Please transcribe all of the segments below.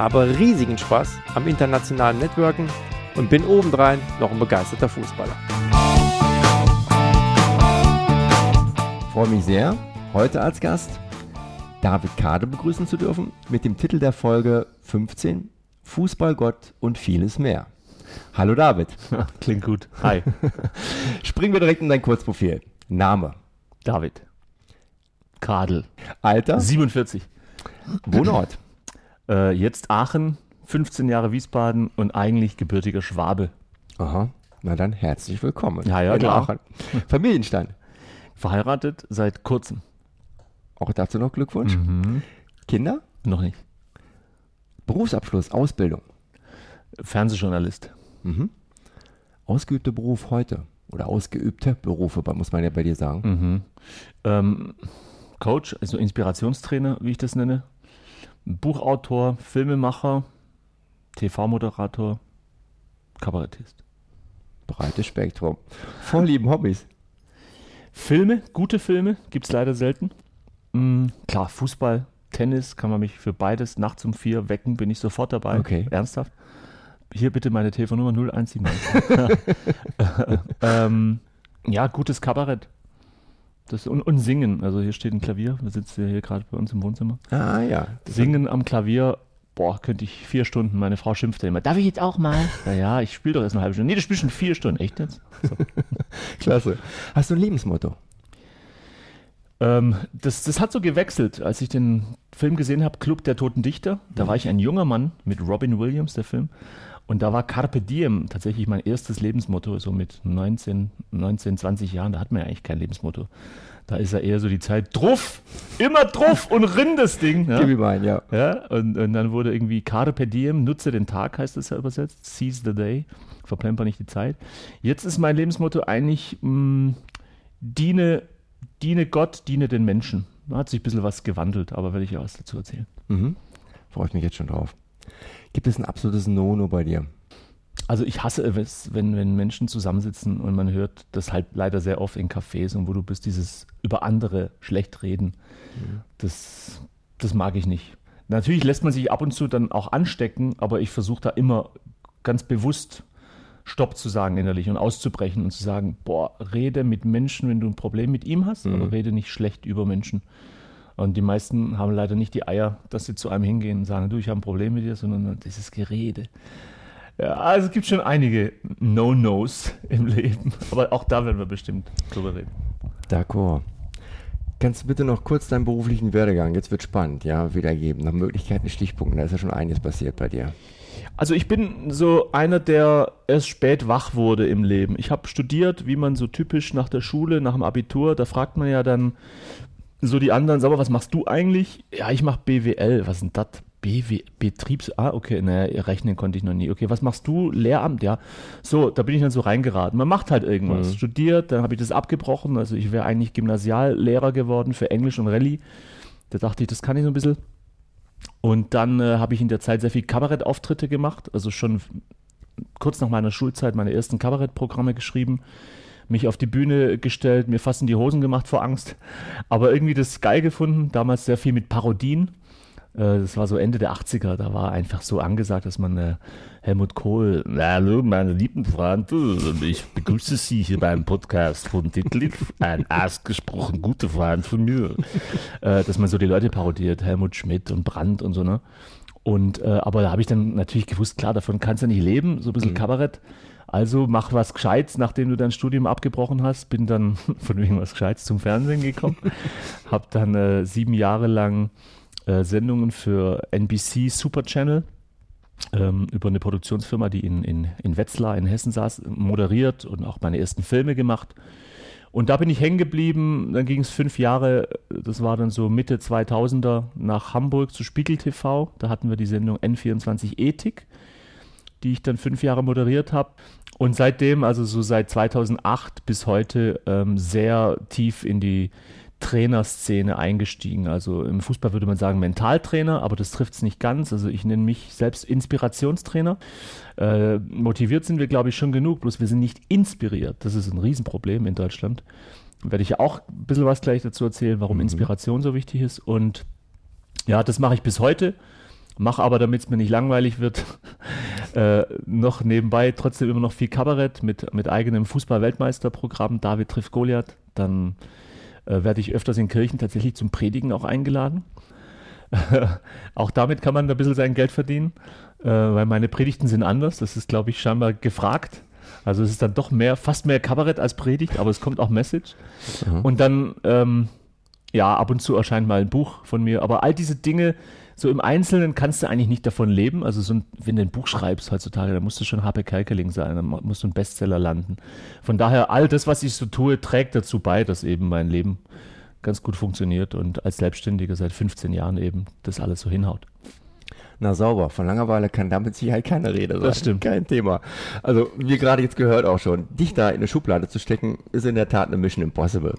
habe riesigen Spaß am internationalen Networken und bin obendrein noch ein begeisterter Fußballer. Ich freue mich sehr, heute als Gast David Kade begrüßen zu dürfen mit dem Titel der Folge 15 Fußballgott und vieles mehr. Hallo David. Klingt gut. Hi. Springen wir direkt in dein Kurzprofil. Name. David. Kadel. Alter? 47. Wohnort? Äh, jetzt Aachen, 15 Jahre Wiesbaden und eigentlich gebürtiger Schwabe. Aha. Na dann herzlich willkommen. Ja, ja, klar. Aachen. Familienstand? Verheiratet seit kurzem. Auch dazu noch Glückwunsch. Mhm. Kinder? Noch nicht. Berufsabschluss, Ausbildung. Fernsehjournalist. Mhm. Ausgeübter Beruf heute oder ausgeübte Berufe, muss man ja bei dir sagen. Mhm. Ähm, Coach, also Inspirationstrainer, wie ich das nenne. Buchautor, Filmemacher, TV-Moderator, Kabarettist. Breites Spektrum. Vorlieben, Hobbys. Filme, gute Filme, gibt es leider selten. Mhm, klar, Fußball, Tennis, kann man mich für beides nachts um vier wecken, bin ich sofort dabei. Okay. Ernsthaft. Hier bitte meine Telefonnummer 017. ähm, ja, gutes Kabarett. Das, und, und Singen. Also hier steht ein Klavier. Wir sitzen hier gerade bei uns im Wohnzimmer. Ah ja. Singen am Klavier. Boah, könnte ich vier Stunden. Meine Frau schimpft immer. Darf ich jetzt auch mal? Naja, ich spiele doch erst eine halbe Stunde. Nee, du spielst schon vier Stunden. Echt jetzt? So. Klasse. Hast du ein Lebensmotto? Ähm, das, das hat so gewechselt. Als ich den Film gesehen habe, Club der Toten Dichter, da war ich ein junger Mann mit Robin Williams, der Film. Und da war Carpe Diem tatsächlich mein erstes Lebensmotto, so mit 19, 19, 20 Jahren. Da hat man ja eigentlich kein Lebensmotto. Da ist ja eher so die Zeit, druff, immer druff und rinn das Ding. Ja? Gib ihm ein, ja. ja und, und dann wurde irgendwie Carpe Diem, nutze den Tag, heißt das ja übersetzt, seize the day, verplemper nicht die Zeit. Jetzt ist mein Lebensmotto eigentlich, mh, diene, diene Gott, diene den Menschen. Da hat sich ein bisschen was gewandelt, aber werde ich ja was dazu erzählen. Mhm. Freue ich mich jetzt schon drauf. Gibt es ein absolutes No-No bei dir? Also ich hasse es, wenn, wenn Menschen zusammensitzen und man hört das halt leider sehr oft in Cafés und wo du bist, dieses über andere schlecht reden. Mhm. Das, das mag ich nicht. Natürlich lässt man sich ab und zu dann auch anstecken, aber ich versuche da immer ganz bewusst Stopp zu sagen innerlich und auszubrechen und zu sagen, boah, rede mit Menschen, wenn du ein Problem mit ihm hast, mhm. aber rede nicht schlecht über Menschen. Und die meisten haben leider nicht die Eier, dass sie zu einem hingehen und sagen, du, ich habe ein Problem mit dir, sondern dieses Gerede. Ja, also es gibt schon einige No-Nos im Leben, aber auch da werden wir bestimmt drüber reden. D'accord. Kannst du bitte noch kurz deinen beruflichen Werdegang, jetzt wird spannend, ja, wiedergeben, nach Möglichkeiten, Stichpunkten, da ist ja schon einiges passiert bei dir. Also ich bin so einer, der erst spät wach wurde im Leben. Ich habe studiert, wie man so typisch nach der Schule, nach dem Abitur, da fragt man ja dann, so die anderen, sag mal, was machst du eigentlich? Ja, ich mache BWL. Was sind das? BW, Betriebs, ah, okay, naja, rechnen konnte ich noch nie. Okay, was machst du? Lehramt, ja. So, da bin ich dann so reingeraten. Man macht halt irgendwas. Mhm. Studiert, dann habe ich das abgebrochen. Also ich wäre eigentlich Gymnasiallehrer geworden für Englisch und Rallye. Da dachte ich, das kann ich so ein bisschen. Und dann äh, habe ich in der Zeit sehr viel Kabarettauftritte gemacht. Also schon kurz nach meiner Schulzeit meine ersten Kabarettprogramme geschrieben mich auf die Bühne gestellt, mir fast in die Hosen gemacht vor Angst. Aber irgendwie das geil gefunden, damals sehr viel mit Parodien. Äh, das war so Ende der 80er, da war einfach so angesagt, dass man äh, Helmut Kohl, hallo meine lieben Freunde, ich begrüße Sie hier beim Podcast von Detlef, ein ausgesprochen guter Freund von mir, äh, dass man so die Leute parodiert, Helmut Schmidt und Brandt und so, ne? Und, aber da habe ich dann natürlich gewusst, klar, davon kannst du nicht leben, so ein bisschen mhm. Kabarett. Also mach was Gescheites, nachdem du dein Studium abgebrochen hast. Bin dann von wegen was Gescheites zum Fernsehen gekommen. hab dann äh, sieben Jahre lang äh, Sendungen für NBC Super Channel ähm, über eine Produktionsfirma, die in, in, in Wetzlar in Hessen saß, moderiert und auch meine ersten Filme gemacht. Und da bin ich hängen geblieben. Dann ging es fünf Jahre, das war dann so Mitte 2000er, nach Hamburg zu Spiegel TV. Da hatten wir die Sendung N24 Ethik. Die ich dann fünf Jahre moderiert habe. Und seitdem, also so seit 2008 bis heute, ähm, sehr tief in die Trainerszene eingestiegen. Also im Fußball würde man sagen Mentaltrainer, aber das trifft es nicht ganz. Also ich nenne mich selbst Inspirationstrainer. Äh, motiviert sind wir, glaube ich, schon genug, bloß wir sind nicht inspiriert. Das ist ein Riesenproblem in Deutschland. Werde ich auch ein bisschen was gleich dazu erzählen, warum mhm. Inspiration so wichtig ist. Und ja, das mache ich bis heute. Mache aber, damit es mir nicht langweilig wird, äh, noch nebenbei trotzdem immer noch viel Kabarett mit, mit eigenem Fußball-Weltmeisterprogramm. David trifft Goliath. Dann äh, werde ich öfters in Kirchen tatsächlich zum Predigen auch eingeladen. auch damit kann man ein bisschen sein Geld verdienen, äh, weil meine Predigten sind anders. Das ist, glaube ich, scheinbar gefragt. Also es ist dann doch mehr, fast mehr Kabarett als Predigt, aber es kommt auch Message. Mhm. Und dann, ähm, ja, ab und zu erscheint mal ein Buch von mir. Aber all diese Dinge, so im Einzelnen kannst du eigentlich nicht davon leben. Also so ein, wenn du ein Buch schreibst heutzutage, dann musst du schon HP Kerkeling sein, dann musst du ein Bestseller landen. Von daher, all das, was ich so tue, trägt dazu bei, dass eben mein Leben ganz gut funktioniert und als Selbstständiger seit 15 Jahren eben das alles so hinhaut. Na sauber, von Langeweile kann damit sicher keine Rede sein. Das stimmt. Kein Thema. Also, wie gerade jetzt gehört auch schon, dich da in eine Schublade zu stecken, ist in der Tat eine Mission impossible.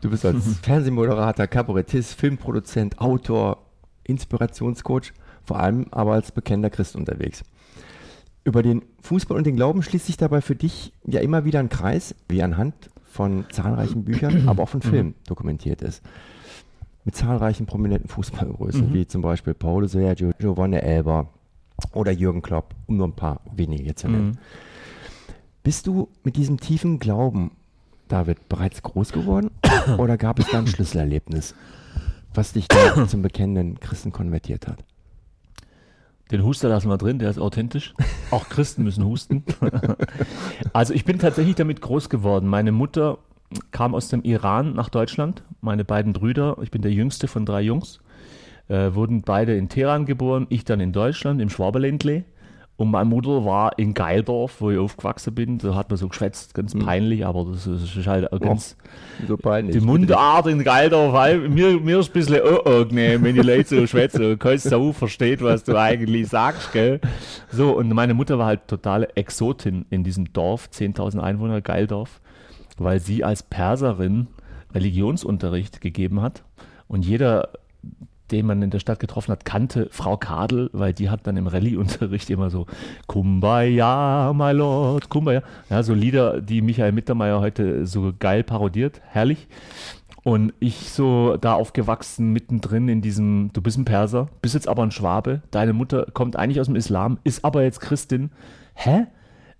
Du bist als Fernsehmoderator, Kabarettist, Filmproduzent, Autor, Inspirationscoach, vor allem aber als bekennender Christ unterwegs. Über den Fußball und den Glauben schließt sich dabei für dich ja immer wieder ein Kreis, wie anhand von zahlreichen Büchern, aber auch von Filmen dokumentiert ist. Mit zahlreichen prominenten Fußballgrößen, mhm. wie zum Beispiel Paulo Sergio, Giovanni Elber oder Jürgen Klopp, um nur ein paar wenige zu nennen. Mhm. Bist du mit diesem tiefen Glauben, David, bereits groß geworden oder gab es da ein Schlüsselerlebnis? Was dich da zum bekennenden Christen konvertiert hat? Den Huster lassen wir drin, der ist authentisch. Auch Christen müssen husten. also ich bin tatsächlich damit groß geworden. Meine Mutter kam aus dem Iran nach Deutschland. Meine beiden Brüder, ich bin der jüngste von drei Jungs, äh, wurden beide in Teheran geboren. Ich dann in Deutschland, im Schwaberländle. Und meine Mutter war in Geildorf, wo ich aufgewachsen bin. Da hat man so geschwätzt, ganz mhm. peinlich, aber das ist halt ganz. Oh, so peinlich. Die Mundart in Geildorf, mir, mir ist ein bisschen unangenehm, wenn die Leute so schwätzen und kein Sau versteht, was du eigentlich sagst, gell? So, und meine Mutter war halt totale Exotin in diesem Dorf, 10.000 Einwohner, Geildorf, weil sie als Perserin Religionsunterricht gegeben hat. Und jeder den man in der Stadt getroffen hat, kannte Frau Kadel, weil die hat dann im Rallye-Unterricht immer so Kumbaya, my Lord, Kumbaya. Ja, so Lieder, die Michael Mittermeier heute so geil parodiert. Herrlich. Und ich so da aufgewachsen, mittendrin in diesem, du bist ein Perser, bist jetzt aber ein Schwabe, deine Mutter kommt eigentlich aus dem Islam, ist aber jetzt Christin. Hä?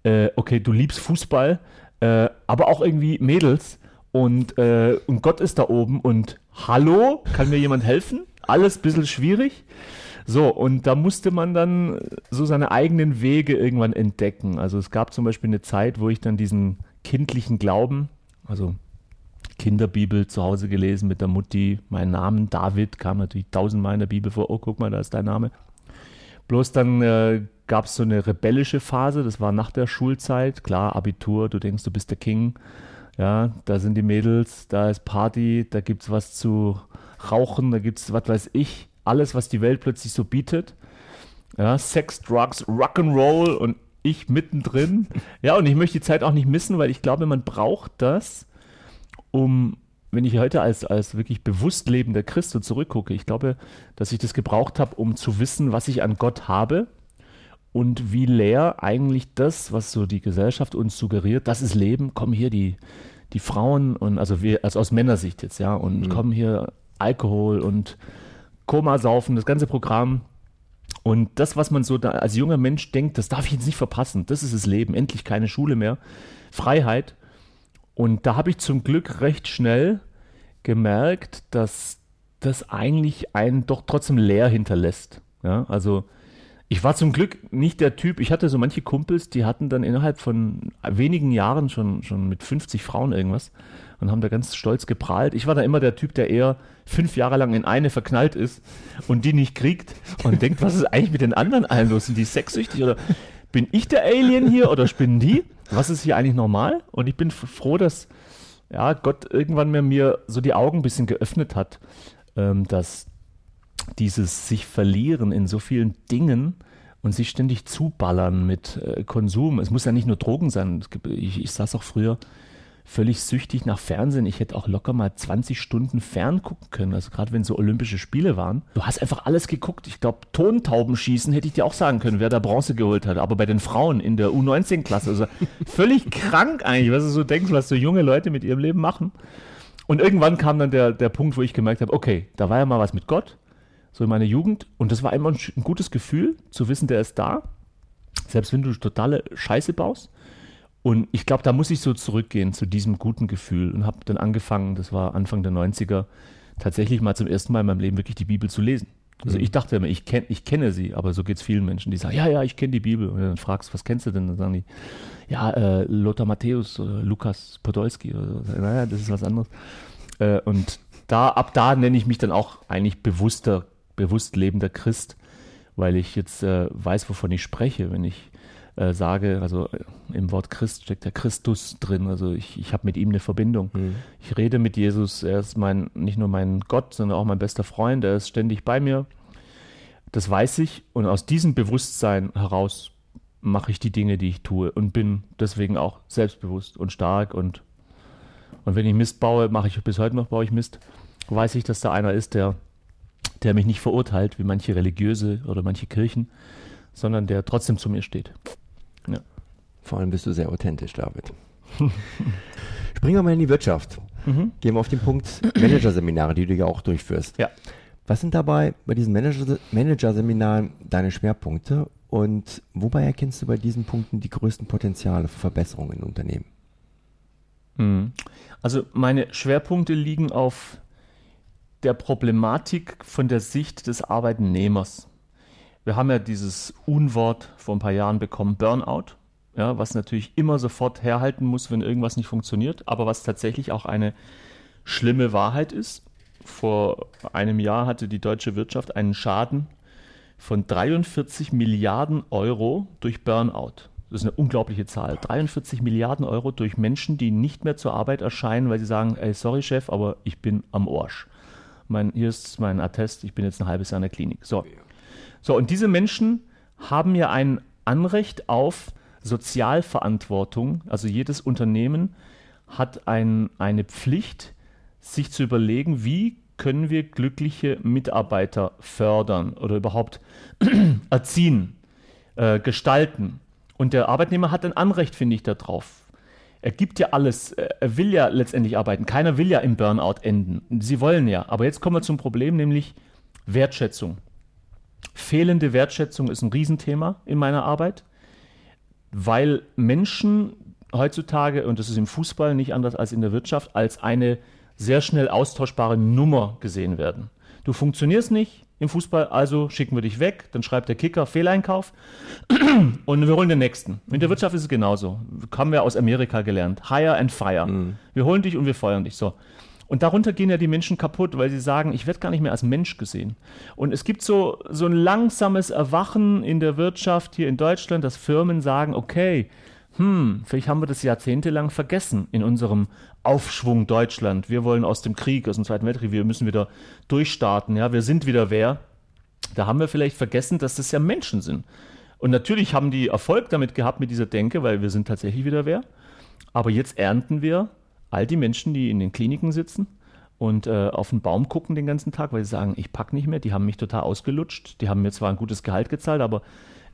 Äh, okay, du liebst Fußball, äh, aber auch irgendwie Mädels und, äh, und Gott ist da oben und hallo, kann mir jemand helfen? Alles ein bisschen schwierig. So, und da musste man dann so seine eigenen Wege irgendwann entdecken. Also es gab zum Beispiel eine Zeit, wo ich dann diesen kindlichen Glauben, also Kinderbibel zu Hause gelesen mit der Mutti, mein Namen David kam natürlich tausendmal in der Bibel vor, oh guck mal, da ist dein Name. Bloß dann äh, gab es so eine rebellische Phase, das war nach der Schulzeit, klar, Abitur, du denkst, du bist der King, ja, da sind die Mädels, da ist Party, da gibt es was zu Rauchen, da gibt es, was weiß ich, alles, was die Welt plötzlich so bietet. Ja, Sex, Drugs, Rock'n'Roll und ich mittendrin. Ja, und ich möchte die Zeit auch nicht missen, weil ich glaube, man braucht das, um, wenn ich heute als, als wirklich bewusst lebender Christ so zurückgucke, ich glaube, dass ich das gebraucht habe, um zu wissen, was ich an Gott habe und wie leer eigentlich das, was so die Gesellschaft uns suggeriert, das ist Leben, kommen hier die, die Frauen und also wir, also aus Männersicht jetzt, ja, und mhm. kommen hier Alkohol und Komasaufen, das ganze Programm. Und das, was man so als junger Mensch denkt, das darf ich jetzt nicht verpassen. Das ist das Leben. Endlich keine Schule mehr. Freiheit. Und da habe ich zum Glück recht schnell gemerkt, dass das eigentlich einen doch trotzdem leer hinterlässt. Ja, also ich war zum Glück nicht der Typ, ich hatte so manche Kumpels, die hatten dann innerhalb von wenigen Jahren schon, schon mit 50 Frauen irgendwas und haben da ganz stolz geprahlt. Ich war da immer der Typ, der eher fünf Jahre lang in eine verknallt ist und die nicht kriegt und denkt, was ist eigentlich mit den anderen allen los? Sind die sexsüchtig oder bin ich der Alien hier oder spinnen die? Was ist hier eigentlich normal? Und ich bin froh, dass ja, Gott irgendwann mir, mir so die Augen ein bisschen geöffnet hat, ähm, dass dieses sich verlieren in so vielen Dingen und sich ständig zuballern mit äh, Konsum. Es muss ja nicht nur Drogen sein. Ich, ich saß auch früher völlig süchtig nach Fernsehen. Ich hätte auch locker mal 20 Stunden fern gucken können. Also gerade wenn so Olympische Spiele waren. Du hast einfach alles geguckt. Ich glaube, Tontaubenschießen hätte ich dir auch sagen können, wer da Bronze geholt hat. Aber bei den Frauen in der U19-Klasse, also völlig krank eigentlich, was du so denkst, was so junge Leute mit ihrem Leben machen. Und irgendwann kam dann der, der Punkt, wo ich gemerkt habe, okay, da war ja mal was mit Gott, so in meiner Jugend. Und das war immer ein, ein gutes Gefühl, zu wissen, der ist da. Selbst wenn du totale Scheiße baust. Und ich glaube, da muss ich so zurückgehen zu diesem guten Gefühl und habe dann angefangen, das war Anfang der 90er, tatsächlich mal zum ersten Mal in meinem Leben wirklich die Bibel zu lesen. Also mhm. ich dachte immer, ich, kenn, ich kenne sie, aber so geht es vielen Menschen, die sagen, ja, ja, ich kenne die Bibel. Und dann fragst, was kennst du denn? Dann sagen die, ja, äh, Lothar Matthäus oder Lukas Podolski oder so. Naja, das ist was anderes. Äh, und da, ab da nenne ich mich dann auch eigentlich bewusster, bewusst lebender Christ, weil ich jetzt äh, weiß, wovon ich spreche, wenn ich äh, sage, also äh, im Wort Christ steckt der Christus drin, also ich, ich habe mit ihm eine Verbindung. Mhm. Ich rede mit Jesus, er ist mein, nicht nur mein Gott, sondern auch mein bester Freund, er ist ständig bei mir. Das weiß ich und aus diesem Bewusstsein heraus mache ich die Dinge, die ich tue und bin deswegen auch selbstbewusst und stark und, und wenn ich Mist baue, mache ich bis heute noch, baue ich Mist, weiß ich, dass da einer ist, der, der mich nicht verurteilt, wie manche Religiöse oder manche Kirchen, sondern der trotzdem zu mir steht. Ja. Vor allem bist du sehr authentisch, David. Springen wir mal in die Wirtschaft. Mhm. Gehen wir auf den Punkt Managerseminare, die du ja auch durchführst. Ja. Was sind dabei bei diesen Managerseminaren deine Schwerpunkte und wobei erkennst du bei diesen Punkten die größten Potenziale für Verbesserungen in Unternehmen? Mhm. Also meine Schwerpunkte liegen auf der Problematik von der Sicht des Arbeitnehmers. Wir haben ja dieses Unwort vor ein paar Jahren bekommen, Burnout, ja, was natürlich immer sofort herhalten muss, wenn irgendwas nicht funktioniert, aber was tatsächlich auch eine schlimme Wahrheit ist. Vor einem Jahr hatte die deutsche Wirtschaft einen Schaden von 43 Milliarden Euro durch Burnout. Das ist eine unglaubliche Zahl. 43 Milliarden Euro durch Menschen, die nicht mehr zur Arbeit erscheinen, weil sie sagen, ey, sorry Chef, aber ich bin am Arsch. Mein, hier ist mein Attest, ich bin jetzt ein halbes Jahr in der Klinik. So. So, und diese Menschen haben ja ein Anrecht auf Sozialverantwortung. Also jedes Unternehmen hat ein, eine Pflicht, sich zu überlegen, wie können wir glückliche Mitarbeiter fördern oder überhaupt erziehen, äh, gestalten. Und der Arbeitnehmer hat ein Anrecht, finde ich, darauf. Er gibt ja alles, er will ja letztendlich arbeiten. Keiner will ja im Burnout enden. Sie wollen ja. Aber jetzt kommen wir zum Problem, nämlich Wertschätzung. Fehlende Wertschätzung ist ein Riesenthema in meiner Arbeit, weil Menschen heutzutage, und das ist im Fußball nicht anders als in der Wirtschaft, als eine sehr schnell austauschbare Nummer gesehen werden. Du funktionierst nicht im Fußball, also schicken wir dich weg, dann schreibt der Kicker Fehleinkauf und wir holen den nächsten. In der Wirtschaft ist es genauso. Haben wir aus Amerika gelernt. Hire and fire. Mhm. Wir holen dich und wir feuern dich. So. Und darunter gehen ja die Menschen kaputt, weil sie sagen, ich werde gar nicht mehr als Mensch gesehen. Und es gibt so, so ein langsames Erwachen in der Wirtschaft hier in Deutschland, dass Firmen sagen, okay, hm, vielleicht haben wir das jahrzehntelang vergessen in unserem Aufschwung Deutschland. Wir wollen aus dem Krieg, aus dem Zweiten Weltkrieg, wir müssen wieder durchstarten, ja, wir sind wieder wer. Da haben wir vielleicht vergessen, dass das ja Menschen sind. Und natürlich haben die Erfolg damit gehabt mit dieser Denke, weil wir sind tatsächlich wieder wer. Aber jetzt ernten wir all die Menschen, die in den Kliniken sitzen und äh, auf den Baum gucken den ganzen Tag, weil sie sagen, ich pack nicht mehr, die haben mich total ausgelutscht, die haben mir zwar ein gutes Gehalt gezahlt, aber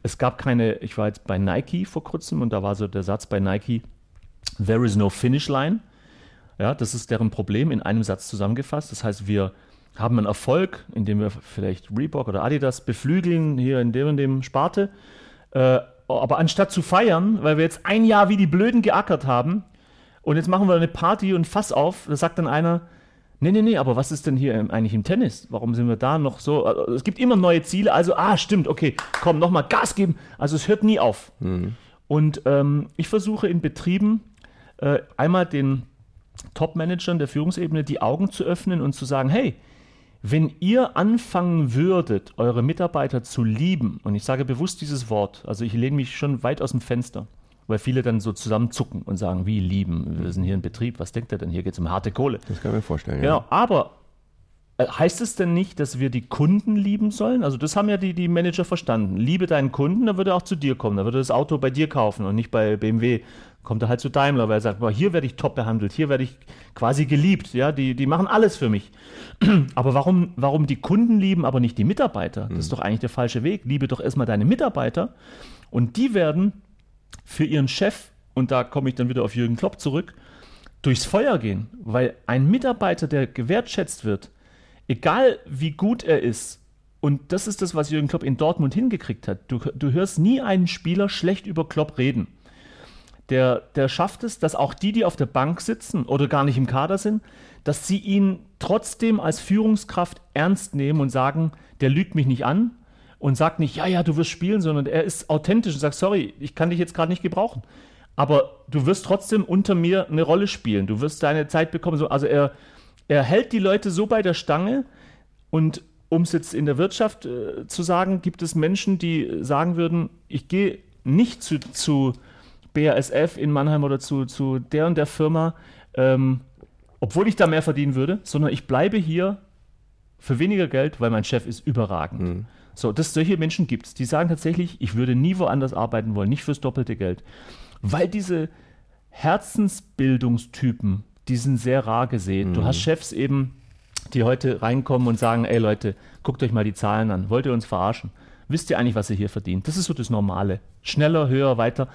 es gab keine, ich war jetzt bei Nike vor kurzem und da war so der Satz bei Nike, there is no finish line. Ja, das ist deren Problem in einem Satz zusammengefasst. Das heißt, wir haben einen Erfolg, indem wir vielleicht Reebok oder Adidas beflügeln, hier in dem und dem Sparte. Äh, aber anstatt zu feiern, weil wir jetzt ein Jahr wie die Blöden geackert haben, und jetzt machen wir eine Party und Fass auf. Da sagt dann einer, nee, nee, nee, aber was ist denn hier eigentlich im Tennis? Warum sind wir da noch so? Also, es gibt immer neue Ziele. Also, ah, stimmt, okay, komm, nochmal Gas geben. Also es hört nie auf. Mhm. Und ähm, ich versuche in Betrieben äh, einmal den Top-Managern der Führungsebene die Augen zu öffnen und zu sagen, hey, wenn ihr anfangen würdet, eure Mitarbeiter zu lieben, und ich sage bewusst dieses Wort, also ich lehne mich schon weit aus dem Fenster, weil viele dann so zusammenzucken und sagen, wie lieben, wir sind hier in Betrieb, was denkt er denn? Hier geht es um harte Kohle. Das kann ich mir vorstellen, ja. Genau, aber äh, heißt es denn nicht, dass wir die Kunden lieben sollen? Also das haben ja die, die Manager verstanden. Liebe deinen Kunden, dann würde er auch zu dir kommen. Dann würde er das Auto bei dir kaufen und nicht bei BMW. Kommt er halt zu Daimler, weil er sagt, boah, hier werde ich top behandelt, hier werde ich quasi geliebt. Ja, die, die machen alles für mich. Aber warum, warum die Kunden lieben, aber nicht die Mitarbeiter? Das ist doch eigentlich der falsche Weg. Liebe doch erstmal deine Mitarbeiter und die werden für ihren Chef, und da komme ich dann wieder auf Jürgen Klopp zurück, durchs Feuer gehen. Weil ein Mitarbeiter, der gewertschätzt wird, egal wie gut er ist, und das ist das, was Jürgen Klopp in Dortmund hingekriegt hat. Du, du hörst nie einen Spieler schlecht über Klopp reden. Der, der schafft es, dass auch die, die auf der Bank sitzen oder gar nicht im Kader sind, dass sie ihn trotzdem als Führungskraft ernst nehmen und sagen, der lügt mich nicht an und sagt nicht, ja, ja, du wirst spielen, sondern er ist authentisch und sagt, sorry, ich kann dich jetzt gerade nicht gebrauchen. Aber du wirst trotzdem unter mir eine Rolle spielen. Du wirst deine Zeit bekommen. Also er, er hält die Leute so bei der Stange und um es jetzt in der Wirtschaft äh, zu sagen, gibt es Menschen, die sagen würden, ich gehe nicht zu, zu BASF in Mannheim oder zu, zu der und der Firma, ähm, obwohl ich da mehr verdienen würde, sondern ich bleibe hier für weniger Geld, weil mein Chef ist überragend. Mhm. So, das, solche Menschen gibt es, die sagen tatsächlich, ich würde nie woanders arbeiten wollen, nicht fürs doppelte Geld. Weil diese Herzensbildungstypen, die sind sehr rar gesehen. Mhm. Du hast Chefs eben, die heute reinkommen und sagen, ey Leute, guckt euch mal die Zahlen an. Wollt ihr uns verarschen? Wisst ihr eigentlich, was ihr hier verdient? Das ist so das Normale. Schneller, höher, weiter.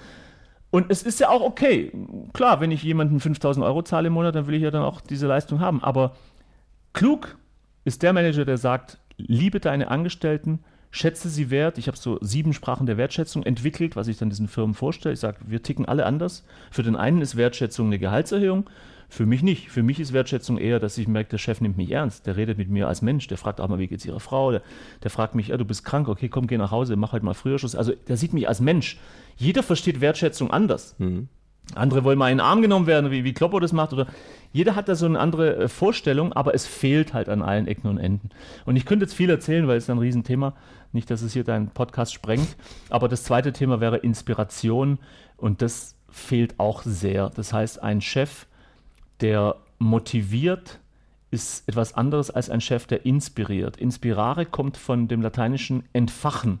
Und es ist ja auch okay. Klar, wenn ich jemanden 5000 Euro zahle im Monat, dann will ich ja dann auch diese Leistung haben. Aber klug ist der Manager, der sagt, liebe deine Angestellten, schätze sie wert. Ich habe so sieben Sprachen der Wertschätzung entwickelt, was ich dann diesen Firmen vorstelle. Ich sage, wir ticken alle anders. Für den einen ist Wertschätzung eine Gehaltserhöhung, für mich nicht. Für mich ist Wertschätzung eher, dass ich merke, der Chef nimmt mich ernst. Der redet mit mir als Mensch. Der fragt auch mal, wie geht's Ihrer Frau? Der, der fragt mich, ja, du bist krank, okay, komm, geh nach Hause, mach halt mal früher Schluss. Also der sieht mich als Mensch. Jeder versteht Wertschätzung anders. Mhm. Andere wollen mal in den Arm genommen werden, wie, wie Kloppo das macht. Oder jeder hat da so eine andere äh, Vorstellung, aber es fehlt halt an allen Ecken und Enden. Und ich könnte jetzt viel erzählen, weil es ist ein Riesenthema. Nicht, dass es hier deinen Podcast sprengt. Aber das zweite Thema wäre Inspiration. Und das fehlt auch sehr. Das heißt, ein Chef, der motiviert, ist etwas anderes als ein Chef, der inspiriert. Inspirare kommt von dem lateinischen entfachen.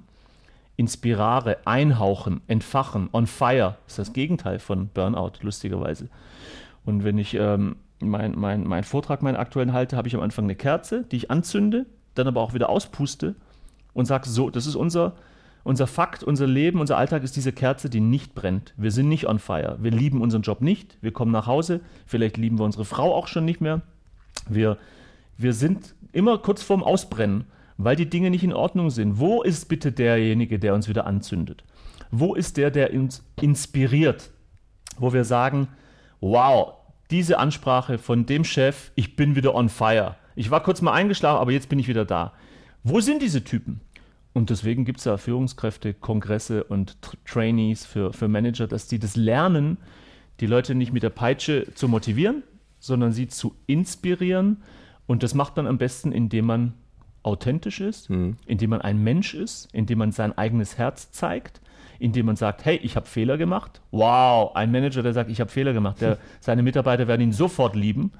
Inspirare, einhauchen, entfachen, on fire ist das Gegenteil von Burnout, lustigerweise. Und wenn ich ähm, meinen mein, mein Vortrag, meinen aktuellen halte, habe ich am Anfang eine Kerze, die ich anzünde, dann aber auch wieder auspuste und sage, so, das ist unser, unser Fakt, unser Leben, unser Alltag ist diese Kerze, die nicht brennt. Wir sind nicht on fire. Wir lieben unseren Job nicht. Wir kommen nach Hause. Vielleicht lieben wir unsere Frau auch schon nicht mehr. Wir, wir sind immer kurz vorm Ausbrennen weil die Dinge nicht in Ordnung sind. Wo ist bitte derjenige, der uns wieder anzündet? Wo ist der, der uns inspiriert? Wo wir sagen, wow, diese Ansprache von dem Chef, ich bin wieder on fire. Ich war kurz mal eingeschlafen, aber jetzt bin ich wieder da. Wo sind diese Typen? Und deswegen gibt es ja Führungskräfte, Kongresse und Trainees für, für Manager, dass die das lernen, die Leute nicht mit der Peitsche zu motivieren, sondern sie zu inspirieren. Und das macht man am besten, indem man authentisch ist, mhm. indem man ein Mensch ist, indem man sein eigenes Herz zeigt, indem man sagt, hey, ich habe Fehler gemacht. Wow, ein Manager, der sagt, ich habe Fehler gemacht, der, seine Mitarbeiter werden ihn sofort lieben.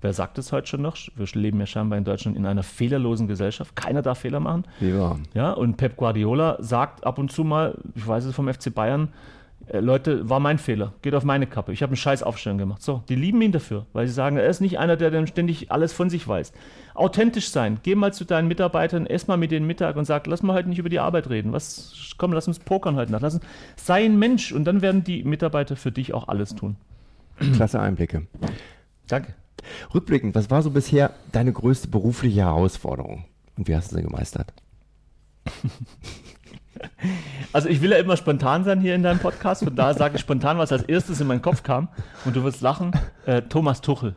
Wer sagt es heute schon noch? Wir leben ja scheinbar in Deutschland in einer fehlerlosen Gesellschaft. Keiner darf Fehler machen. Ja. ja. Und Pep Guardiola sagt ab und zu mal, ich weiß es vom FC Bayern, äh, Leute, war mein Fehler, geht auf meine Kappe. Ich habe einen scheiß Aufstellung gemacht. So, die lieben ihn dafür, weil sie sagen, er ist nicht einer, der dann ständig alles von sich weiß. Authentisch sein. Geh mal zu deinen Mitarbeitern, ess mal mit denen Mittag und sag, lass mal heute nicht über die Arbeit reden. Was, komm, lass uns pokern heute Nacht. Lass uns, sei ein Mensch und dann werden die Mitarbeiter für dich auch alles tun. Klasse Einblicke. Danke. Rückblickend, was war so bisher deine größte berufliche Herausforderung und wie hast du sie gemeistert? Also ich will ja immer spontan sein hier in deinem Podcast, von daher sage ich spontan, was als erstes in meinen Kopf kam und du wirst lachen. Äh, Thomas Tuchel.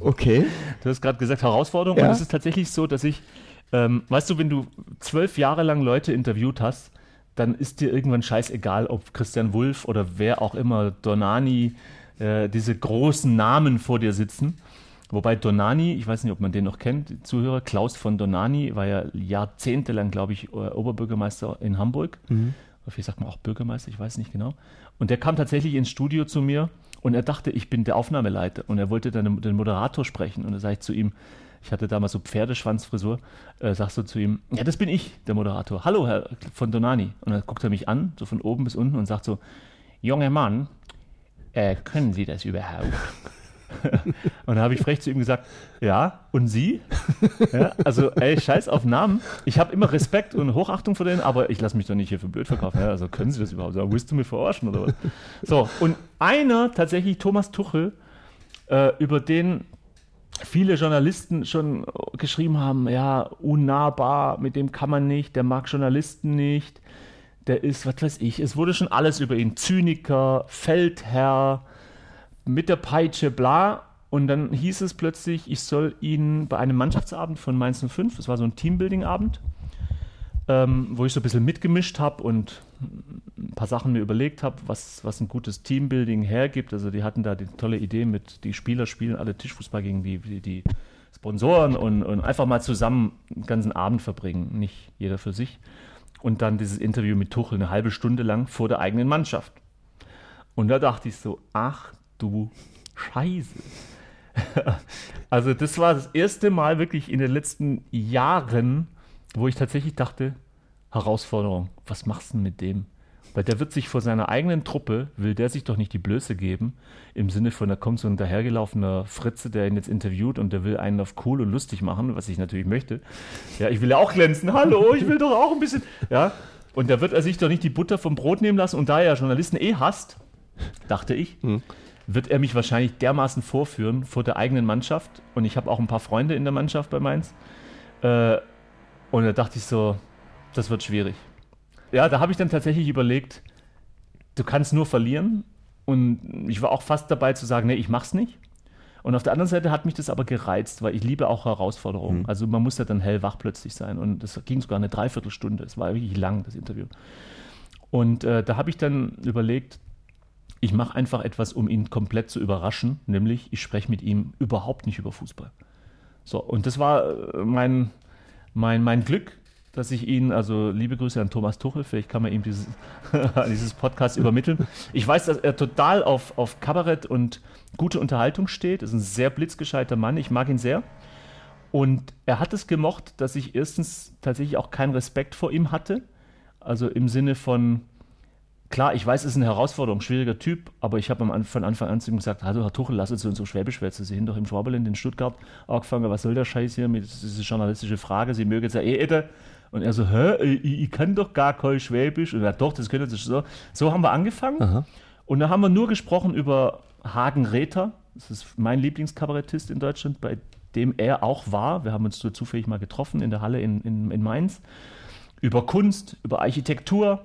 Okay. Du hast gerade gesagt Herausforderung ja. und es ist tatsächlich so, dass ich, ähm, weißt du, wenn du zwölf Jahre lang Leute interviewt hast, dann ist dir irgendwann scheißegal, ob Christian Wulff oder wer auch immer, Donani, äh, diese großen Namen vor dir sitzen. Wobei Donani, ich weiß nicht, ob man den noch kennt, Zuhörer, Klaus von Donani war ja jahrzehntelang, glaube ich, Oberbürgermeister in Hamburg. Mhm. Wie sagt man auch Bürgermeister, ich weiß nicht genau. Und der kam tatsächlich ins Studio zu mir und er dachte, ich bin der Aufnahmeleiter und er wollte dann den Moderator sprechen. Und da sage ich zu ihm, ich hatte damals so Pferdeschwanzfrisur, äh, sagst du zu ihm, ja, das bin ich, der Moderator. Hallo, Herr von Donani. Und dann guckt er mich an, so von oben bis unten und sagt so, junger Mann, äh, können Sie das überhaupt? und da habe ich frech zu ihm gesagt, ja, und Sie? ja, also, ey, scheiß auf Namen. Ich habe immer Respekt und Hochachtung vor denen, aber ich lasse mich doch nicht hier für blöd verkaufen. Ja, also können Sie das überhaupt? Also, willst du mich verarschen oder was? So, und einer, tatsächlich Thomas Tuchel, äh, über den viele Journalisten schon geschrieben haben, ja, unnahbar, mit dem kann man nicht, der mag Journalisten nicht, der ist, was weiß ich, es wurde schon alles über ihn, Zyniker, Feldherr, mit der Peitsche, bla. Und dann hieß es plötzlich, ich soll ihn bei einem Mannschaftsabend von Mainz 05, das war so ein Teambuilding-Abend, ähm, wo ich so ein bisschen mitgemischt habe und ein paar Sachen mir überlegt habe, was, was ein gutes Teambuilding hergibt. Also die hatten da die tolle Idee mit, die Spieler spielen alle Tischfußball gegen die, die, die Sponsoren und, und einfach mal zusammen einen ganzen Abend verbringen, nicht jeder für sich. Und dann dieses Interview mit Tuchel eine halbe Stunde lang vor der eigenen Mannschaft. Und da dachte ich so, ach du Scheiße. also das war das erste Mal wirklich in den letzten Jahren, wo ich tatsächlich dachte, Herausforderung, was machst du denn mit dem? Weil der wird sich vor seiner eigenen Truppe, will der sich doch nicht die Blöße geben, im Sinne von, da kommt so ein dahergelaufener Fritze, der ihn jetzt interviewt und der will einen auf cool und lustig machen, was ich natürlich möchte. Ja, ich will ja auch glänzen, hallo, ich will doch auch ein bisschen, ja. Und da wird er sich doch nicht die Butter vom Brot nehmen lassen und da er Journalisten eh hasst, dachte ich, hm. Wird er mich wahrscheinlich dermaßen vorführen vor der eigenen Mannschaft und ich habe auch ein paar Freunde in der Mannschaft bei Mainz äh, und da dachte ich so, das wird schwierig. Ja, da habe ich dann tatsächlich überlegt, du kannst nur verlieren. Und ich war auch fast dabei zu sagen, nee, ich mach's nicht. Und auf der anderen Seite hat mich das aber gereizt, weil ich liebe auch Herausforderungen. Mhm. Also man muss ja dann hellwach plötzlich sein. Und das ging sogar eine Dreiviertelstunde. Es war wirklich lang, das Interview. Und äh, da habe ich dann überlegt, ich mache einfach etwas, um ihn komplett zu überraschen, nämlich ich spreche mit ihm überhaupt nicht über Fußball. So, und das war äh, mein, mein, mein Glück, dass ich ihn, also liebe Grüße an Thomas Tuchel, vielleicht kann man ihm dieses, dieses Podcast übermitteln. Ich weiß, dass er total auf, auf Kabarett und gute Unterhaltung steht. Ist ein sehr blitzgescheiter Mann. Ich mag ihn sehr. Und er hat es gemocht, dass ich erstens tatsächlich auch keinen Respekt vor ihm hatte. Also im Sinne von, klar, ich weiß, es ist eine Herausforderung, schwieriger Typ, aber ich habe von Anfang an zu ihm gesagt, hallo Herr Tuchel, lass uns so Schwäbisch schwätzen. Sie sind doch im Schwaberland in Stuttgart angefangen, was soll der Scheiß hier mit dieser journalistische Frage? Sie mögen jetzt ja eh Ede. Und er so, hä, ich, ich kann doch gar kein Schwäbisch. Und er doch, das könnte sich so. So haben wir angefangen. Aha. Und da haben wir nur gesprochen über Hagen Räther. Das ist mein Lieblingskabarettist in Deutschland, bei dem er auch war. Wir haben uns so zufällig mal getroffen in der Halle in, in, in Mainz. Über Kunst, über Architektur,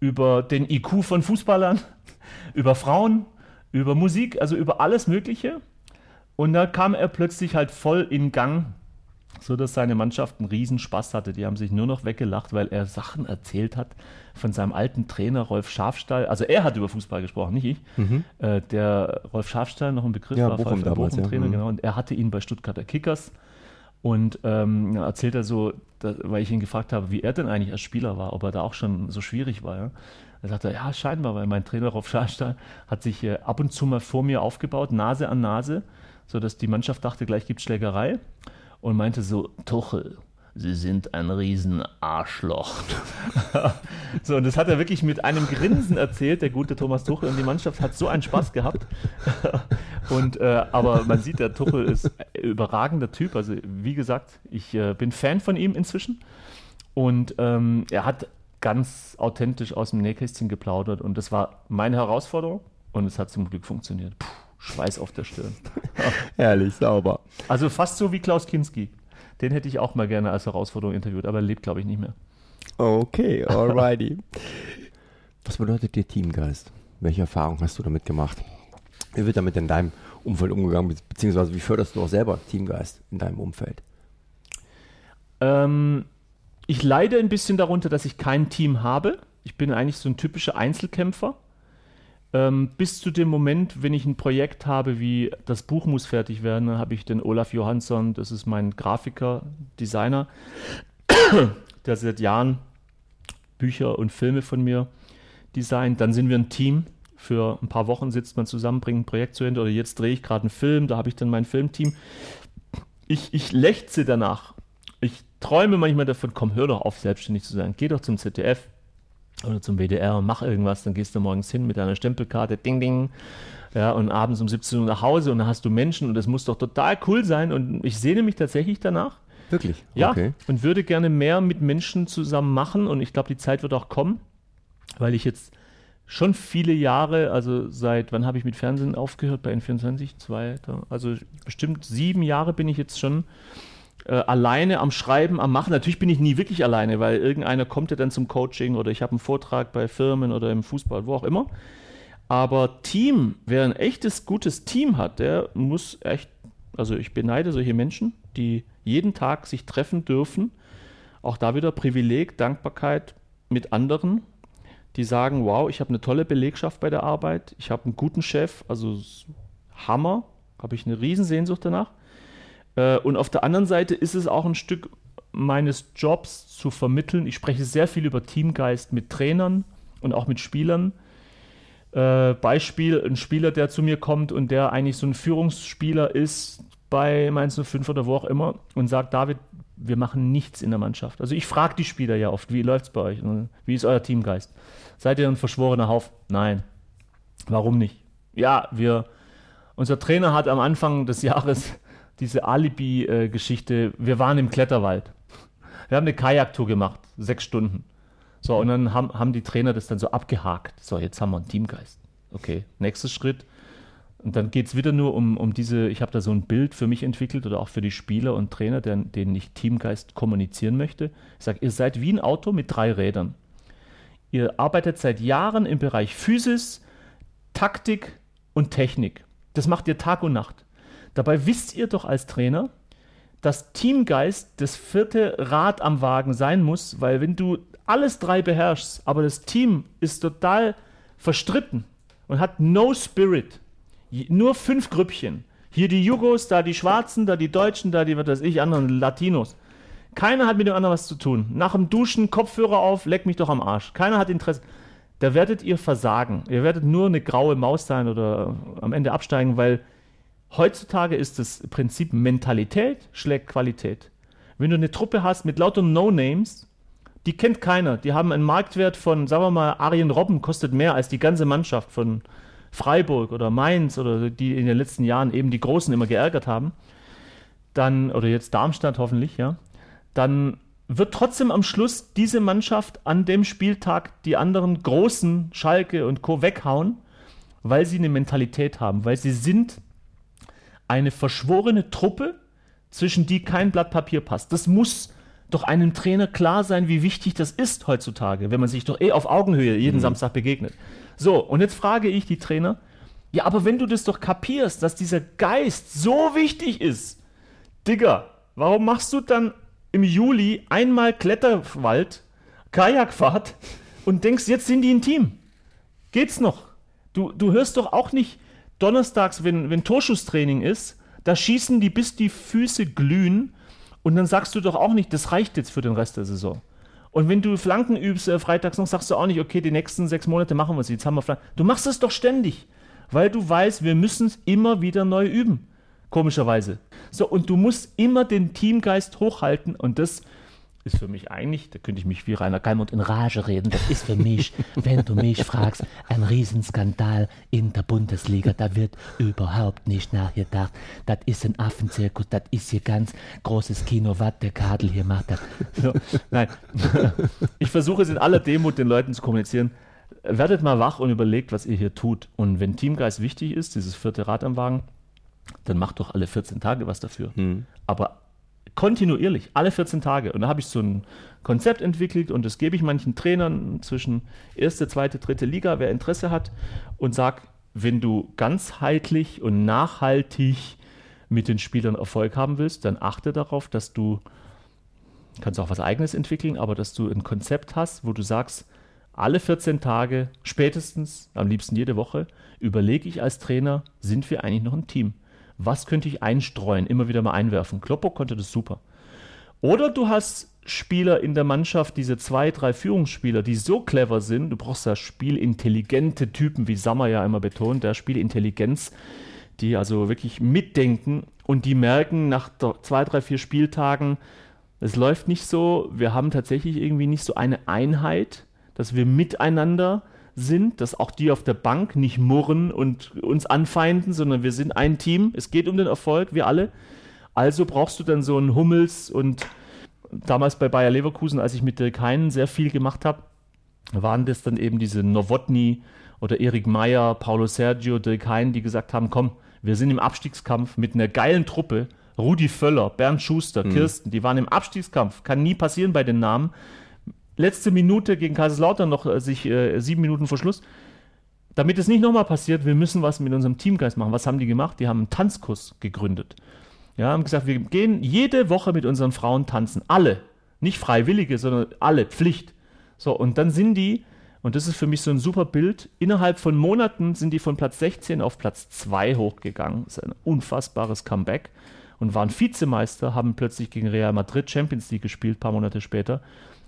über den IQ von Fußballern, über Frauen, über Musik, also über alles Mögliche. Und da kam er plötzlich halt voll in Gang so dass seine Mannschaft einen Riesenspaß hatte. Die haben sich nur noch weggelacht, weil er Sachen erzählt hat von seinem alten Trainer Rolf Schafstall. Also er hat über Fußball gesprochen, nicht ich. Mhm. Äh, der Rolf Schafstall, noch ein Begriff, ja, war Bochum damals, Bochum-Trainer, ja. mhm. genau. Und er hatte ihn bei Stuttgarter Kickers. Und ähm, erzählt er so, da, weil ich ihn gefragt habe, wie er denn eigentlich als Spieler war, ob er da auch schon so schwierig war. Ja? Er, ja, scheinbar, weil mein Trainer Rolf Schafstall hat sich äh, ab und zu mal vor mir aufgebaut, Nase an Nase, sodass die Mannschaft dachte, gleich gibt es Schlägerei und meinte so, Tuchel, Sie sind ein Riesenarschloch. so, und das hat er wirklich mit einem Grinsen erzählt, der gute Thomas Tuchel. Und die Mannschaft hat so einen Spaß gehabt. und, äh, aber man sieht, der Tuchel ist ein überragender Typ. Also, wie gesagt, ich äh, bin Fan von ihm inzwischen. Und ähm, er hat ganz authentisch aus dem Nähkästchen geplaudert. Und das war meine Herausforderung. Und es hat zum Glück funktioniert. Puh. Schweiß auf der Stirn. Herrlich, sauber. Also fast so wie Klaus Kinski. Den hätte ich auch mal gerne als Herausforderung interviewt, aber er lebt, glaube ich, nicht mehr. Okay, alrighty. Was bedeutet dir Teamgeist? Welche Erfahrung hast du damit gemacht? Wie wird damit in deinem Umfeld umgegangen, beziehungsweise wie förderst du auch selber Teamgeist in deinem Umfeld? Ähm, ich leide ein bisschen darunter, dass ich kein Team habe. Ich bin eigentlich so ein typischer Einzelkämpfer. Ähm, bis zu dem Moment, wenn ich ein Projekt habe, wie das Buch muss fertig werden, habe ich den Olaf Johansson, das ist mein Grafiker, Designer, der seit Jahren Bücher und Filme von mir designt. Dann sind wir ein Team. Für ein paar Wochen sitzt man zusammen, bringt ein Projekt zu Ende oder jetzt drehe ich gerade einen Film, da habe ich dann mein Filmteam. Ich, ich lechze danach. Ich träume manchmal davon, komm, hör doch auf, selbstständig zu sein. Geh doch zum ZDF oder zum WDR und mach irgendwas. Dann gehst du morgens hin mit deiner Stempelkarte, ding, ding. Ja, und abends um 17 Uhr nach Hause und dann hast du Menschen und das muss doch total cool sein. Und ich sehne mich tatsächlich danach. Wirklich? Ja, okay. und würde gerne mehr mit Menschen zusammen machen und ich glaube, die Zeit wird auch kommen, weil ich jetzt schon viele Jahre, also seit wann habe ich mit Fernsehen aufgehört? Bei N24, zwei, also bestimmt sieben Jahre bin ich jetzt schon äh, alleine am Schreiben, am Machen. Natürlich bin ich nie wirklich alleine, weil irgendeiner kommt ja dann zum Coaching oder ich habe einen Vortrag bei Firmen oder im Fußball, wo auch immer. Aber Team, wer ein echtes, gutes Team hat, der muss echt, also ich beneide solche Menschen, die jeden Tag sich treffen dürfen. Auch da wieder Privileg, Dankbarkeit mit anderen, die sagen, wow, ich habe eine tolle Belegschaft bei der Arbeit, ich habe einen guten Chef, also Hammer, habe ich eine Riesensehnsucht danach. Äh, und auf der anderen Seite ist es auch ein Stück meines Jobs zu vermitteln. Ich spreche sehr viel über Teamgeist mit Trainern und auch mit Spielern. Äh, Beispiel, ein Spieler, der zu mir kommt und der eigentlich so ein Führungsspieler ist bei Mainz 05 oder wo auch immer und sagt, David, wir machen nichts in der Mannschaft. Also ich frage die Spieler ja oft, wie läuft es bei euch? Wie ist euer Teamgeist? Seid ihr ein verschworener Haufen? Nein. Warum nicht? Ja, wir, unser Trainer hat am Anfang des Jahres diese Alibi-Geschichte, wir waren im Kletterwald. Wir haben eine Kajaktour gemacht, sechs Stunden. So, und dann haben, haben die Trainer das dann so abgehakt. So, jetzt haben wir einen Teamgeist. Okay, nächster Schritt. Und dann geht es wieder nur um, um diese, ich habe da so ein Bild für mich entwickelt oder auch für die Spieler und Trainer, denen, denen ich Teamgeist kommunizieren möchte. Ich sage, ihr seid wie ein Auto mit drei Rädern. Ihr arbeitet seit Jahren im Bereich Physis, Taktik und Technik. Das macht ihr Tag und Nacht. Dabei wisst ihr doch als Trainer, dass Teamgeist das vierte Rad am Wagen sein muss, weil wenn du alles drei beherrschst, aber das Team ist total verstritten und hat no Spirit, nur fünf Grüppchen, hier die Jugos, da die Schwarzen, da die Deutschen, da die, was weiß ich, anderen Latinos. Keiner hat mit dem anderen was zu tun. Nach dem Duschen, Kopfhörer auf, leck mich doch am Arsch. Keiner hat Interesse. Da werdet ihr versagen. Ihr werdet nur eine graue Maus sein oder am Ende absteigen, weil Heutzutage ist das Prinzip Mentalität schlägt Qualität. Wenn du eine Truppe hast mit lauter No-Names, die kennt keiner. Die haben einen Marktwert von, sagen wir mal, Arjen Robben kostet mehr als die ganze Mannschaft von Freiburg oder Mainz oder die in den letzten Jahren eben die Großen immer geärgert haben. Dann, oder jetzt Darmstadt hoffentlich, ja. Dann wird trotzdem am Schluss diese Mannschaft an dem Spieltag die anderen großen Schalke und Co. weghauen, weil sie eine Mentalität haben, weil sie sind eine verschworene Truppe, zwischen die kein Blatt Papier passt. Das muss doch einem Trainer klar sein, wie wichtig das ist heutzutage, wenn man sich doch eh auf Augenhöhe jeden mhm. Samstag begegnet. So, und jetzt frage ich die Trainer, ja, aber wenn du das doch kapierst, dass dieser Geist so wichtig ist, Digga, warum machst du dann im Juli einmal Kletterwald, Kajakfahrt und denkst, jetzt sind die ein Team? Geht's noch? Du, du hörst doch auch nicht, donnerstags, wenn, wenn Torschusstraining ist, da schießen die, bis die Füße glühen. Und dann sagst du doch auch nicht, das reicht jetzt für den Rest der Saison. Und wenn du Flanken übst äh, freitags noch, sagst du auch nicht, okay, die nächsten sechs Monate machen wir es, jetzt haben wir Flanken. Du machst es doch ständig, weil du weißt, wir müssen es immer wieder neu üben. Komischerweise. So, und du musst immer den Teamgeist hochhalten und das ist für mich eigentlich, da könnte ich mich wie Rainer Kalmund in Rage reden, das ist für mich, wenn du mich fragst, ein Riesenskandal in der Bundesliga. Da wird überhaupt nicht nachgedacht. Das ist ein Affenzirkus, das ist hier ganz großes Kino, was der Kadel hier macht. Das. So, nein, ich versuche es in aller Demut den Leuten zu kommunizieren. Werdet mal wach und überlegt, was ihr hier tut. Und wenn Teamgeist wichtig ist, dieses vierte Rad am Wagen, dann macht doch alle 14 Tage was dafür. Hm. Aber kontinuierlich, alle 14 Tage. Und da habe ich so ein Konzept entwickelt und das gebe ich manchen Trainern zwischen erste, zweite, dritte Liga, wer Interesse hat, und sage, wenn du ganzheitlich und nachhaltig mit den Spielern Erfolg haben willst, dann achte darauf, dass du, kannst auch was eigenes entwickeln, aber dass du ein Konzept hast, wo du sagst, alle 14 Tage, spätestens, am liebsten jede Woche, überlege ich als Trainer, sind wir eigentlich noch ein Team? Was könnte ich einstreuen, immer wieder mal einwerfen. Kloppo konnte das super. Oder du hast Spieler in der Mannschaft, diese zwei, drei Führungsspieler, die so clever sind, du brauchst ja spielintelligente Typen, wie Sammer ja immer betont, der Spielintelligenz, die also wirklich mitdenken und die merken nach zwei, drei, vier Spieltagen, es läuft nicht so, wir haben tatsächlich irgendwie nicht so eine Einheit, dass wir miteinander sind, dass auch die auf der Bank nicht murren und uns anfeinden, sondern wir sind ein Team, es geht um den Erfolg, wir alle. Also brauchst du dann so einen Hummels und damals bei Bayer Leverkusen, als ich mit Dirk Heinen sehr viel gemacht habe, waren das dann eben diese Nowotny oder Erik Meyer, Paulo Sergio, Dirk Hein, die gesagt haben, komm, wir sind im Abstiegskampf mit einer geilen Truppe. Rudi Völler, Bernd Schuster, mhm. Kirsten, die waren im Abstiegskampf. Kann nie passieren bei den Namen. Letzte Minute gegen Kaiserslautern noch äh, sich äh, sieben Minuten vor Schluss. Damit es nicht nochmal passiert, wir müssen was mit unserem Teamgeist machen. Was haben die gemacht? Die haben einen Tanzkurs gegründet. Ja, haben gesagt, wir gehen jede Woche mit unseren Frauen tanzen. Alle. Nicht Freiwillige, sondern alle. Pflicht. So, und dann sind die und das ist für mich so ein super Bild. Innerhalb von Monaten sind die von Platz 16 auf Platz 2 hochgegangen. Das ist ein unfassbares Comeback. Und waren Vizemeister, haben plötzlich gegen Real Madrid Champions League gespielt, paar Monate später.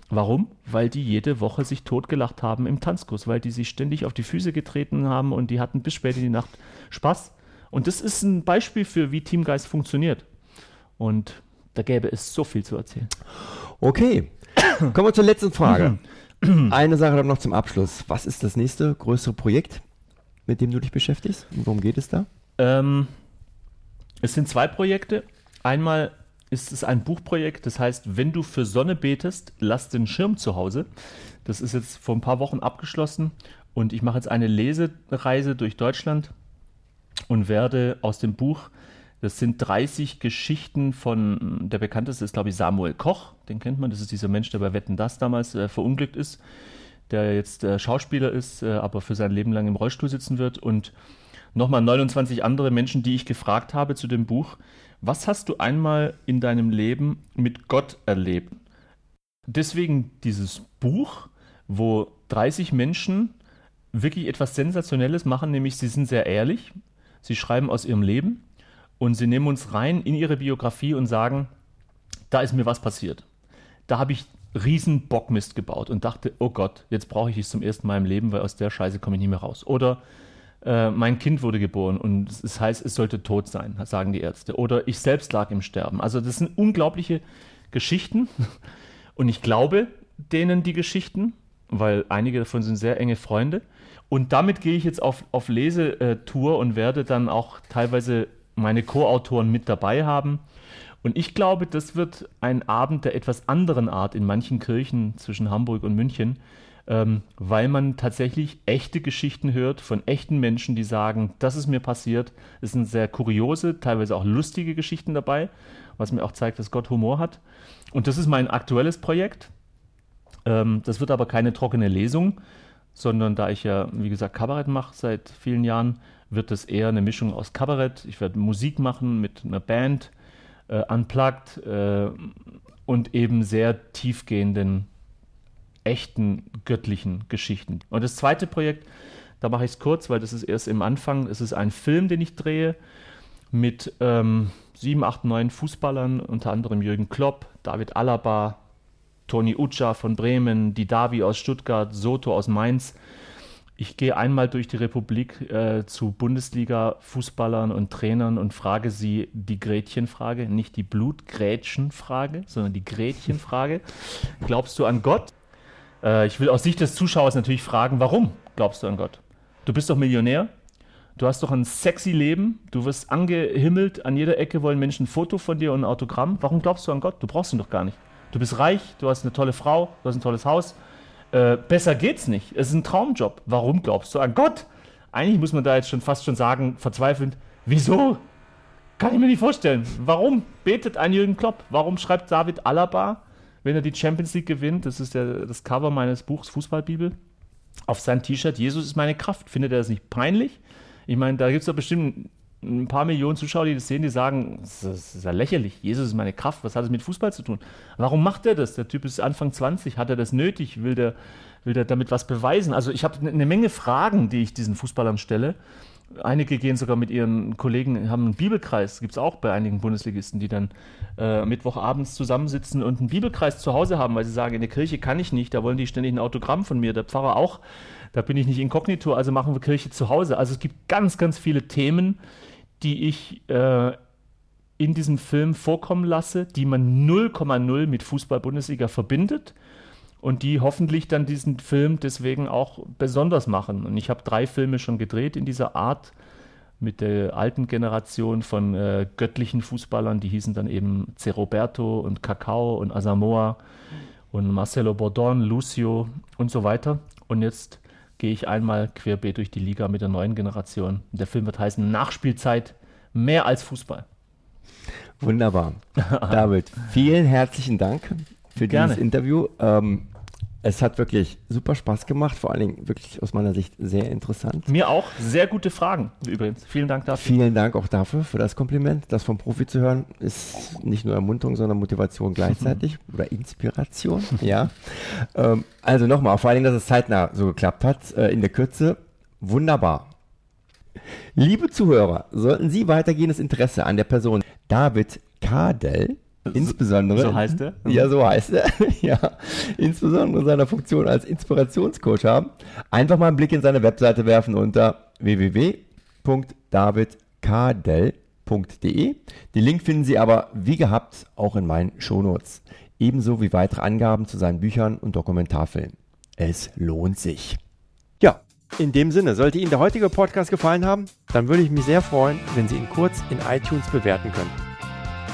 Warum? Weil die jede Woche sich totgelacht haben im Tanzkurs, weil die sich ständig auf die Füße getreten haben und die hatten bis spät in die Nacht Spaß. Und das ist ein Beispiel für, wie Teamgeist funktioniert. Und da gäbe es so viel zu erzählen. Okay, kommen wir zur letzten Frage. Eine Sache dann noch zum Abschluss. Was ist das nächste größere Projekt, mit dem du dich beschäftigst? Und worum geht es da? Ähm, es sind zwei Projekte. Einmal ist es ein Buchprojekt, das heißt, wenn du für Sonne betest, lass den Schirm zu Hause. Das ist jetzt vor ein paar Wochen abgeschlossen und ich mache jetzt eine Lesereise durch Deutschland und werde aus dem Buch das sind 30 Geschichten von, der bekannteste ist, glaube ich, Samuel Koch. Den kennt man. Das ist dieser Mensch, der bei Wetten Das damals äh, verunglückt ist, der jetzt äh, Schauspieler ist, äh, aber für sein Leben lang im Rollstuhl sitzen wird. Und nochmal 29 andere Menschen, die ich gefragt habe zu dem Buch. Was hast du einmal in deinem Leben mit Gott erlebt? Deswegen dieses Buch, wo 30 Menschen wirklich etwas Sensationelles machen, nämlich sie sind sehr ehrlich. Sie schreiben aus ihrem Leben und sie nehmen uns rein in ihre Biografie und sagen, da ist mir was passiert. Da habe ich riesen Bockmist gebaut und dachte, oh Gott, jetzt brauche ich es zum ersten Mal im Leben, weil aus der Scheiße komme ich nicht mehr raus. Oder äh, mein Kind wurde geboren und es das heißt, es sollte tot sein, sagen die Ärzte. Oder ich selbst lag im Sterben. Also das sind unglaubliche Geschichten und ich glaube denen die Geschichten, weil einige davon sind sehr enge Freunde. Und damit gehe ich jetzt auf, auf Lesetour und werde dann auch teilweise meine Co-Autoren mit dabei haben. Und ich glaube, das wird ein Abend der etwas anderen Art in manchen Kirchen zwischen Hamburg und München, ähm, weil man tatsächlich echte Geschichten hört von echten Menschen, die sagen, das ist mir passiert. Es sind sehr kuriose, teilweise auch lustige Geschichten dabei, was mir auch zeigt, dass Gott Humor hat. Und das ist mein aktuelles Projekt. Ähm, das wird aber keine trockene Lesung, sondern da ich ja, wie gesagt, Kabarett mache seit vielen Jahren, wird es eher eine Mischung aus Kabarett. Ich werde Musik machen mit einer Band, äh, unplugged äh, und eben sehr tiefgehenden, echten, göttlichen Geschichten. Und das zweite Projekt, da mache ich es kurz, weil das ist erst im Anfang. Es ist ein Film, den ich drehe mit ähm, sieben, acht, neun Fußballern, unter anderem Jürgen Klopp, David Alaba, Toni Uccia von Bremen, Didavi aus Stuttgart, Soto aus Mainz ich gehe einmal durch die Republik äh, zu Bundesliga-Fußballern und Trainern und frage sie die Gretchenfrage, nicht die Blutgrätschenfrage, sondern die Gretchenfrage. Glaubst du an Gott? Äh, ich will aus Sicht des Zuschauers natürlich fragen, warum glaubst du an Gott? Du bist doch Millionär, du hast doch ein sexy Leben, du wirst angehimmelt, an jeder Ecke wollen Menschen ein Foto von dir und ein Autogramm. Warum glaubst du an Gott? Du brauchst ihn doch gar nicht. Du bist reich, du hast eine tolle Frau, du hast ein tolles Haus, äh, besser geht's nicht. Es ist ein Traumjob. Warum glaubst du an Gott? Eigentlich muss man da jetzt schon fast schon sagen, verzweifelnd, wieso? Kann ich mir nicht vorstellen. Warum betet ein Jürgen Klopp? Warum schreibt David Alaba, wenn er die Champions League gewinnt, das ist der, das Cover meines Buchs Fußballbibel, auf sein T-Shirt, Jesus ist meine Kraft. Findet er das nicht peinlich? Ich meine, da gibt es doch bestimmt ein paar Millionen Zuschauer, die das sehen, die sagen, das ist ja lächerlich, Jesus ist meine Kraft, was hat es mit Fußball zu tun? Warum macht er das? Der Typ ist Anfang 20, hat er das nötig? Will der, will der damit was beweisen? Also ich habe eine Menge Fragen, die ich diesen Fußballern stelle einige gehen sogar mit ihren Kollegen, haben einen Bibelkreis, gibt es auch bei einigen Bundesligisten, die dann äh, Mittwochabends zusammensitzen und einen Bibelkreis zu Hause haben, weil sie sagen, in der Kirche kann ich nicht, da wollen die ständig ein Autogramm von mir, der Pfarrer auch, da bin ich nicht inkognito, also machen wir Kirche zu Hause. Also es gibt ganz, ganz viele Themen, die ich äh, in diesem Film vorkommen lasse, die man 0,0 mit Fußball-Bundesliga verbindet und die hoffentlich dann diesen Film deswegen auch besonders machen. Und ich habe drei Filme schon gedreht in dieser Art mit der alten Generation von äh, göttlichen Fußballern, die hießen dann eben Ceroberto und Cacao und Asamoah und Marcelo Bordon, Lucio und so weiter. Und jetzt gehe ich einmal querbeet durch die Liga mit der neuen Generation. Der Film wird heißen Nachspielzeit mehr als Fußball. Wunderbar. David, vielen herzlichen Dank für Gerne. dieses Interview. Ähm, es hat wirklich super Spaß gemacht, vor allen Dingen wirklich aus meiner Sicht sehr interessant. Mir auch sehr gute Fragen übrigens. Vielen Dank dafür. Vielen Dank auch dafür, für das Kompliment. Das vom Profi zu hören, ist nicht nur Ermunterung, sondern Motivation gleichzeitig oder Inspiration. ja. Ähm, also nochmal, vor allen Dingen, dass es zeitnah so geklappt hat, äh, in der Kürze. Wunderbar. Liebe Zuhörer, sollten Sie weitergehendes Interesse an der Person David Kadel insbesondere. So heißt er? Ja, so heißt er. ja. Insbesondere seiner Funktion als Inspirationscoach haben. Einfach mal einen Blick in seine Webseite werfen unter www.davidkadel.de. Den Link finden Sie aber wie gehabt auch in meinen Shownotes. Ebenso wie weitere Angaben zu seinen Büchern und Dokumentarfilmen. Es lohnt sich. Ja, in dem Sinne, sollte Ihnen der heutige Podcast gefallen haben, dann würde ich mich sehr freuen, wenn Sie ihn kurz in iTunes bewerten könnten.